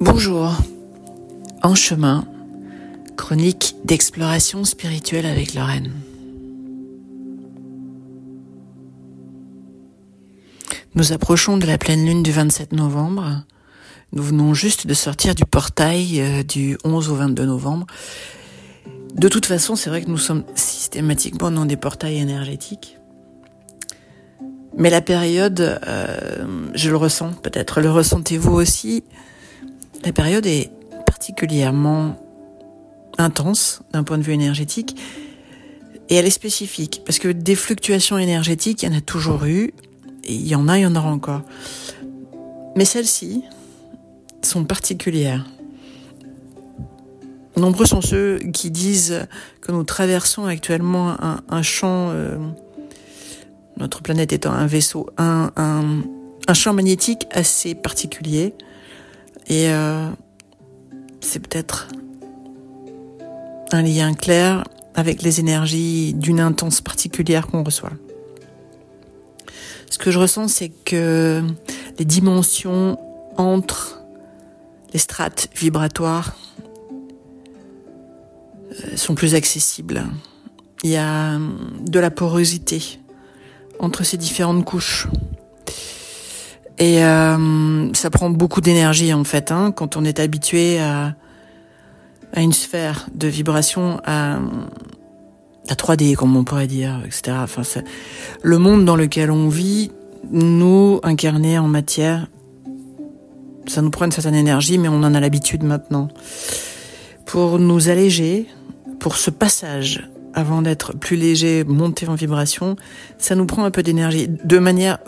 Bonjour. En chemin, chronique d'exploration spirituelle avec Lorraine. Nous approchons de la pleine lune du 27 novembre. Nous venons juste de sortir du portail euh, du 11 au 22 novembre. De toute façon, c'est vrai que nous sommes systématiquement dans des portails énergétiques. Mais la période, euh, je le ressens peut-être, le ressentez-vous aussi, la période est particulièrement intense d'un point de vue énergétique et elle est spécifique parce que des fluctuations énergétiques, il y en a toujours eu, et il y en a, il y en aura encore. Mais celles-ci sont particulières. Nombreux sont ceux qui disent que nous traversons actuellement un, champ, euh, notre planète étant un vaisseau, un, un champ magnétique assez particulier, et euh, c'est peut-être un lien clair avec les énergies d'une intense particulière qu'on reçoit. Ce que je ressens, c'est que les dimensions entre les strates vibratoires euh, sont plus accessibles. Il y a de la porosité entre ces différentes couches. Et euh, ça prend beaucoup d'énergie en fait, hein, quand on est habitué à, à une sphère de vibration, à, à 3D comme on pourrait dire, etc. Enfin, le monde dans lequel on vit, nous incarnés en matière, ça nous prend une certaine énergie, mais on en a l'habitude maintenant. Pour nous alléger, pour ce passage avant d'être plus léger, monter en vibration, ça nous prend un peu d'énergie, de manière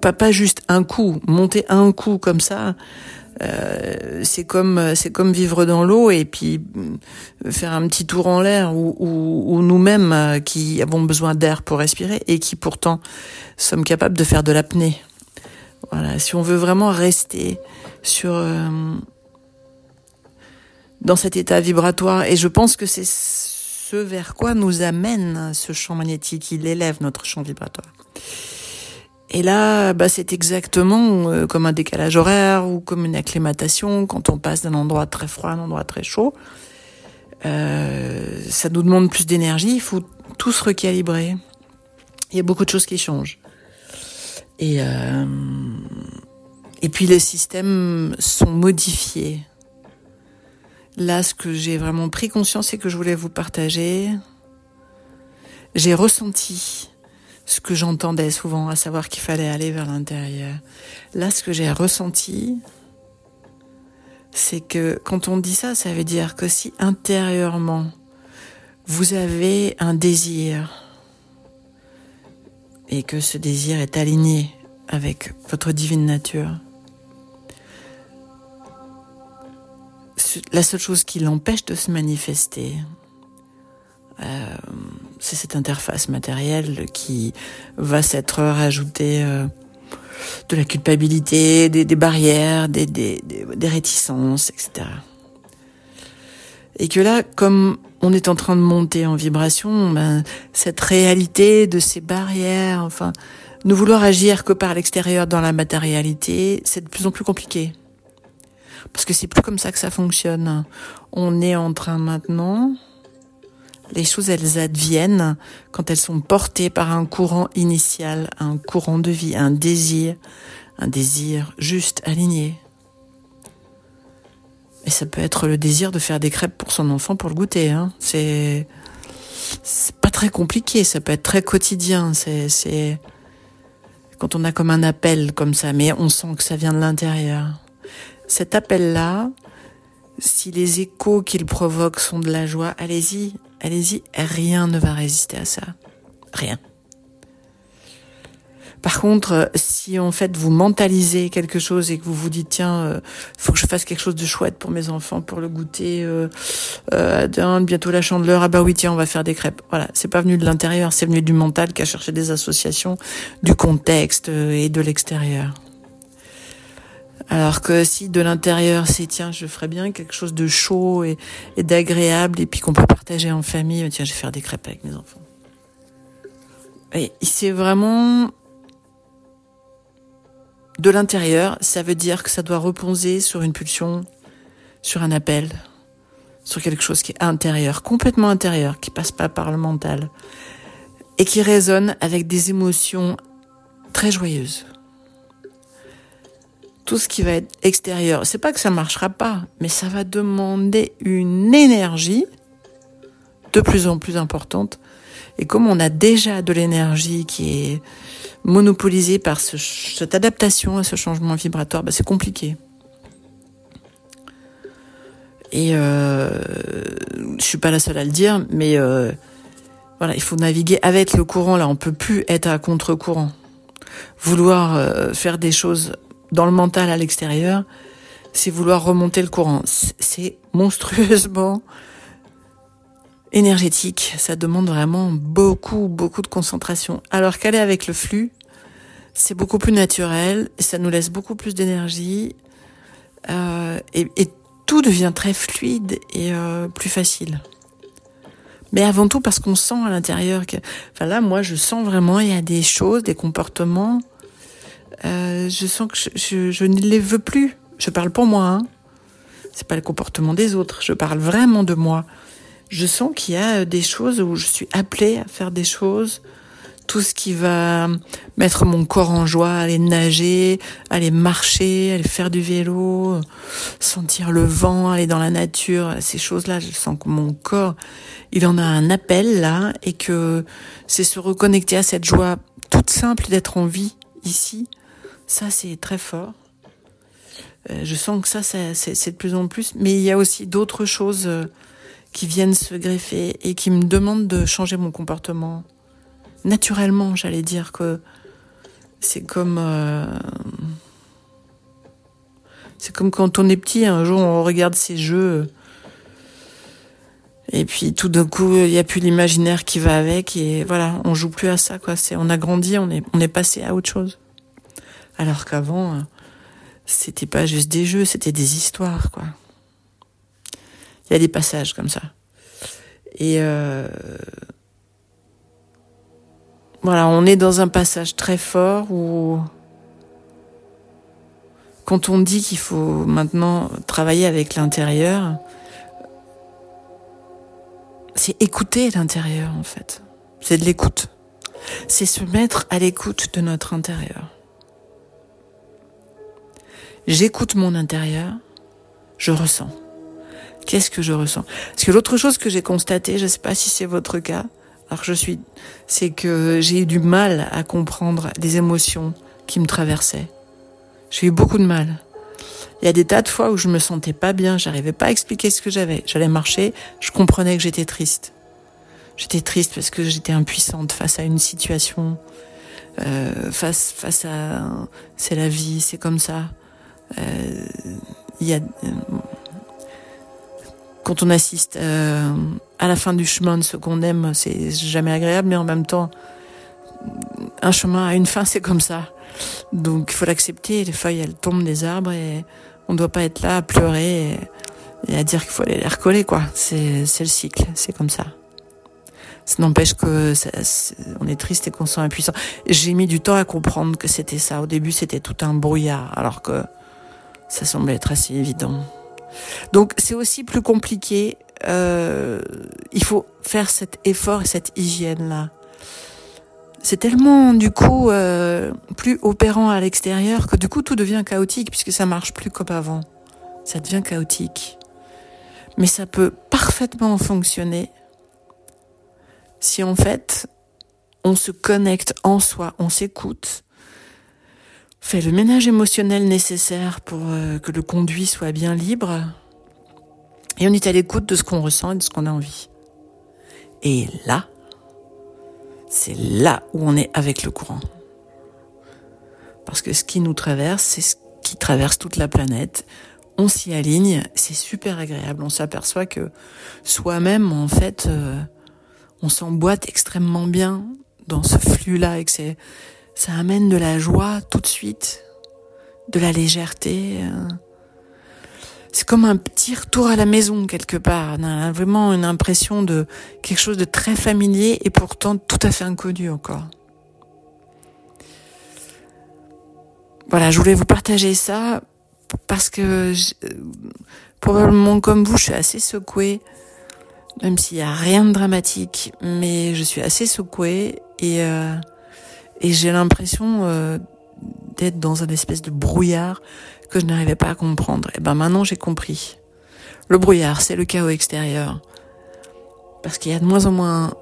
pas, pas juste un coup, monter un coup comme ça. Euh, c'est comme c'est comme vivre dans l'eau et puis euh, faire un petit tour en l'air ou, ou, nous-mêmes euh, qui avons besoin d'air pour respirer et qui pourtant sommes capables de faire de l'apnée. Voilà, si on veut vraiment rester sur dans cet état vibratoire et je pense que c'est ce vers quoi nous amène ce champ magnétique, il élève notre champ vibratoire. Et là, bah, c'est exactement euh, comme un décalage horaire ou comme une acclimatation quand on passe d'un endroit très froid à un endroit très chaud. Euh, ça nous demande plus d'énergie, il faut tout se recalibrer. Il y a beaucoup de choses qui changent. Et, euh, et puis les systèmes sont modifiés. Là, ce que j'ai vraiment pris conscience et que je voulais vous partager, j'ai ressenti ce que j'entendais souvent, à savoir qu'il fallait aller vers l'intérieur. Là, ce que j'ai ressenti, c'est que quand on dit ça, ça veut dire que si intérieurement, vous avez un désir et que ce désir est aligné avec votre divine nature, la seule chose qui l'empêche de se manifester, c'est cette interface matérielle qui va s'être rajoutée euh, de la culpabilité, des, barrières, des, des, des, réticences, etc. Et que là, comme on est en train de monter en vibration, ben, cette réalité de ces barrières, enfin, ne vouloir agir que par l'extérieur dans la matérialité, c'est de plus en plus compliqué. Parce que c'est plus comme ça que ça fonctionne. On est en train maintenant les choses, elles adviennent quand elles sont portées par un courant initial, un courant de vie, un désir, un désir juste aligné. Et ça peut être le désir de faire des crêpes pour son enfant pour le goûter. Hein. C'est pas très compliqué, ça peut être très quotidien. C'est quand on a comme un appel comme ça, mais on sent que ça vient de l'intérieur. Cet appel-là, si les échos qu'il provoque sont de la joie, allez-y, allez-y, rien ne va résister à ça. Rien. Par contre, si en fait vous mentalisez quelque chose et que vous vous dites tiens, euh, faut que je fasse quelque chose de chouette pour mes enfants, pour le goûter, euh, euh, bientôt la chandeleur, ah bah oui tiens on va faire des crêpes. Voilà, c'est pas venu de l'intérieur, c'est venu du mental qui a cherché des associations, du contexte euh, et de l'extérieur. Alors que si de l'intérieur c'est tiens je ferais bien quelque chose de chaud et, d'agréable et puis qu'on peut partager en famille, tiens je vais faire des crêpes avec mes enfants. Et c'est vraiment de l'intérieur, ça veut dire que ça doit reposer sur une pulsion, sur un appel, sur quelque chose qui est intérieur, complètement intérieur, qui passe pas par le mental et qui résonne avec des émotions très joyeuses. Tout ce qui va être extérieur, c'est pas que ça marchera pas, mais ça va demander une énergie de plus en plus importante. Et comme on a déjà de l'énergie qui est monopolisée par cette adaptation à ce changement vibratoire, bah c'est compliqué. Et euh, je suis pas la seule à le dire, mais euh, voilà, il faut naviguer avec le courant. Là, on peut plus être à contre-courant. Vouloir euh, faire des choses dans le mental à l'extérieur, c'est vouloir remonter le courant. C'est monstrueusement énergétique. Ça demande vraiment beaucoup, beaucoup de concentration. Alors qu'aller avec le flux, c'est beaucoup plus naturel, ça nous laisse beaucoup plus d'énergie, euh, et, et tout devient très fluide et euh, plus facile. Mais avant tout parce qu'on sent à l'intérieur que, enfin là, moi, je sens vraiment, il y a des choses, des comportements. Euh, je sens que je, je, ne les veux plus. Je parle pour moi. Hein. C'est pas le comportement des autres. Je parle vraiment de moi. Je sens qu'il y a des choses où je suis appelée à faire des choses tout ce qui va mettre mon corps en joie, aller nager, aller marcher, aller faire du vélo, sentir le vent, aller dans la nature, ces choses-là, je sens que mon corps, il en a un appel là et que c'est se reconnecter à cette joie toute simple d'être en vie ici. Ça, c'est très fort. Euh, je sens que ça, c'est de plus en plus. Mais il y a aussi d'autres choses euh, qui viennent se greffer et qui me demandent de changer mon comportement naturellement, j'allais dire que c'est comme euh, c'est comme quand on est petit, un jour on regarde ces jeux et puis tout d'un coup il n'y a plus l'imaginaire qui va avec et voilà, on joue plus à ça quoi. On a grandi, on est passé à autre chose. Alors qu'avant c'était pas juste des jeux, c'était des histoires quoi. Il y a des passages comme ça. Et euh, voilà, on est dans un passage très fort où quand on dit qu'il faut maintenant travailler avec l'intérieur, c'est écouter l'intérieur en fait. C'est de l'écoute. C'est se mettre à l'écoute de notre intérieur. J'écoute mon intérieur, je ressens. Qu'est-ce que je ressens? Parce que l'autre chose que j'ai constaté, je ne sais pas si c'est votre cas, alors je suis, c'est que j'ai eu du mal à comprendre les émotions qui me traversaient. J'ai eu beaucoup de mal. Il y a des tas de fois où je me sentais pas bien, j'arrivais pas à expliquer ce que j'avais. J'allais marcher, je comprenais que j'étais triste. J'étais triste parce que j'étais impuissante face à une situation, euh, face face à, c'est la vie, c'est comme ça. Euh, il y a, quand on assiste euh, à la fin du chemin de ce qu'on aime, c'est jamais agréable, mais en même temps, un chemin a une fin, c'est comme ça. Donc il faut l'accepter. Les feuilles, elles tombent des arbres et on ne doit pas être là à pleurer et, à dire qu'il faut aller les recoller, quoi. C'est le cycle, c'est comme ça. Ça n'empêche que on est triste et qu'on se sent impuissant. J'ai mis du temps à comprendre que c'était ça. Au début, c'était tout un brouillard, alors que ça semblait être assez évident. Donc c'est aussi plus compliqué. Euh, il faut faire cet effort et cette hygiène là. C'est tellement du coup euh, plus opérant à l'extérieur que du coup tout devient chaotique puisque ça marche plus comme avant. Ça devient chaotique. Mais ça peut parfaitement fonctionner si en fait on se connecte en soi, on s'écoute, fait le ménage émotionnel nécessaire pour euh, que le conduit soit bien libre, et on est à l'écoute de ce qu'on ressent et de ce qu'on a envie. Et là, c'est là où on est avec le courant. Parce que ce qui nous traverse, c'est ce qui traverse toute la planète. On s'y aligne, c'est super agréable. On s'aperçoit que soi-même, en fait, euh, on s'emboîte extrêmement bien dans ce flux-là et que c'est ça amène de la joie tout de suite, de la légèreté. Euh. C'est comme un petit retour à la maison quelque part. On a vraiment une impression de quelque chose de très familier et pourtant tout à fait inconnu encore. voilà, je voulais vous partager ça parce que probablement comme vous, je suis assez secouée, même s'il n'y a rien de dramatique, mais je suis assez secouée et, euh, et j'ai l'impression euh, d'être dans un espèce de brouillard que je n'arrivais pas à comprendre. Et ben maintenant j'ai compris. Le brouillard, c'est le chaos extérieur. Parce qu'il y a de moins en moins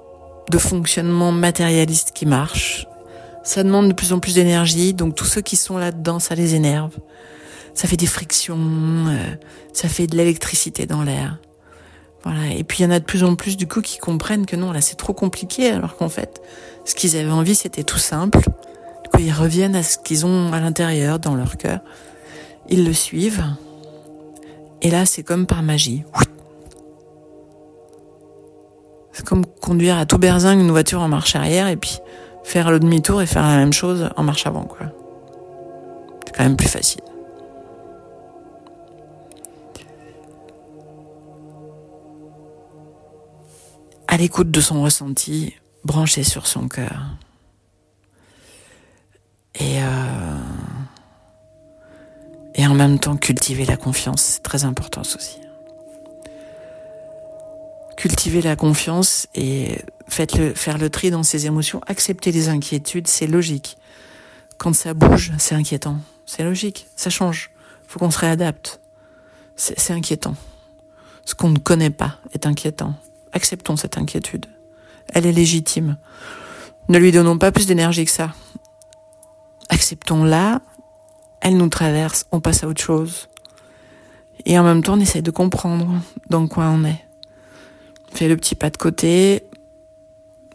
de fonctionnement matérialiste qui marche. Ça demande de plus en plus d'énergie, donc tous ceux qui sont là-dedans, ça les énerve. Ça fait des frictions, euh, ça fait de l'électricité dans l'air. Voilà. Et puis il y en a de plus en plus du coup qui comprennent que non, là c'est trop compliqué, alors qu'en fait, ce qu'ils avaient envie, c'était tout simple. Du coup, ils reviennent à ce qu'ils ont à l'intérieur, dans leur cœur. Ils le suivent. Et là, c'est comme par magie. C'est comme conduire à tout berzingue une voiture en marche arrière et puis faire le demi-tour et faire la même chose en marche avant, quoi. C'est quand même plus facile. À l'écoute de son ressenti, branché sur son cœur. Et, euh, et en même temps cultiver la confiance, c'est très important aussi. Cultiver la confiance et faites le, faire le tri dans ses émotions, accepter les inquiétudes, c'est logique. Quand ça bouge, c'est inquiétant. C'est logique, ça change. Faut qu'on se réadapte. C'est inquiétant. Ce qu'on ne connaît pas est inquiétant. Acceptons cette inquiétude. Elle est légitime. Ne lui donnons pas plus d'énergie que ça. Acceptons-la. Elle nous traverse. On passe à autre chose. Et en même temps, on essaye de comprendre dans quoi on est. Fais le petit pas de côté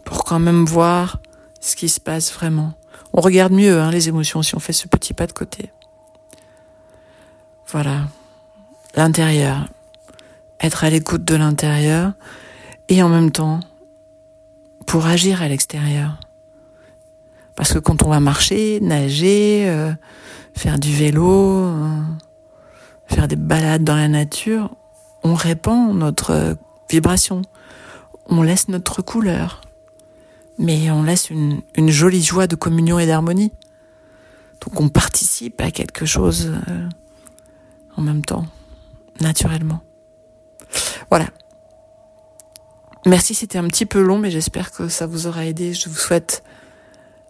pour quand même voir ce qui se passe vraiment. On regarde mieux hein, les émotions si on fait ce petit pas de côté. Voilà. L'intérieur. Être à l'écoute de l'intérieur et en même temps pour agir à l'extérieur. Parce que quand on va marcher, nager, euh, faire du vélo, euh, faire des balades dans la nature, on répand notre vibration, on laisse notre couleur, mais on laisse une, jolie joie de communion et d'harmonie. Donc on participe à quelque chose euh, en même temps, naturellement. Voilà. Merci, c'était un petit peu long, mais j'espère que ça vous aura aidé. Je vous souhaite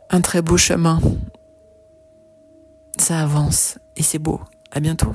un très beau chemin. Ça avance et c'est beau. À bientôt.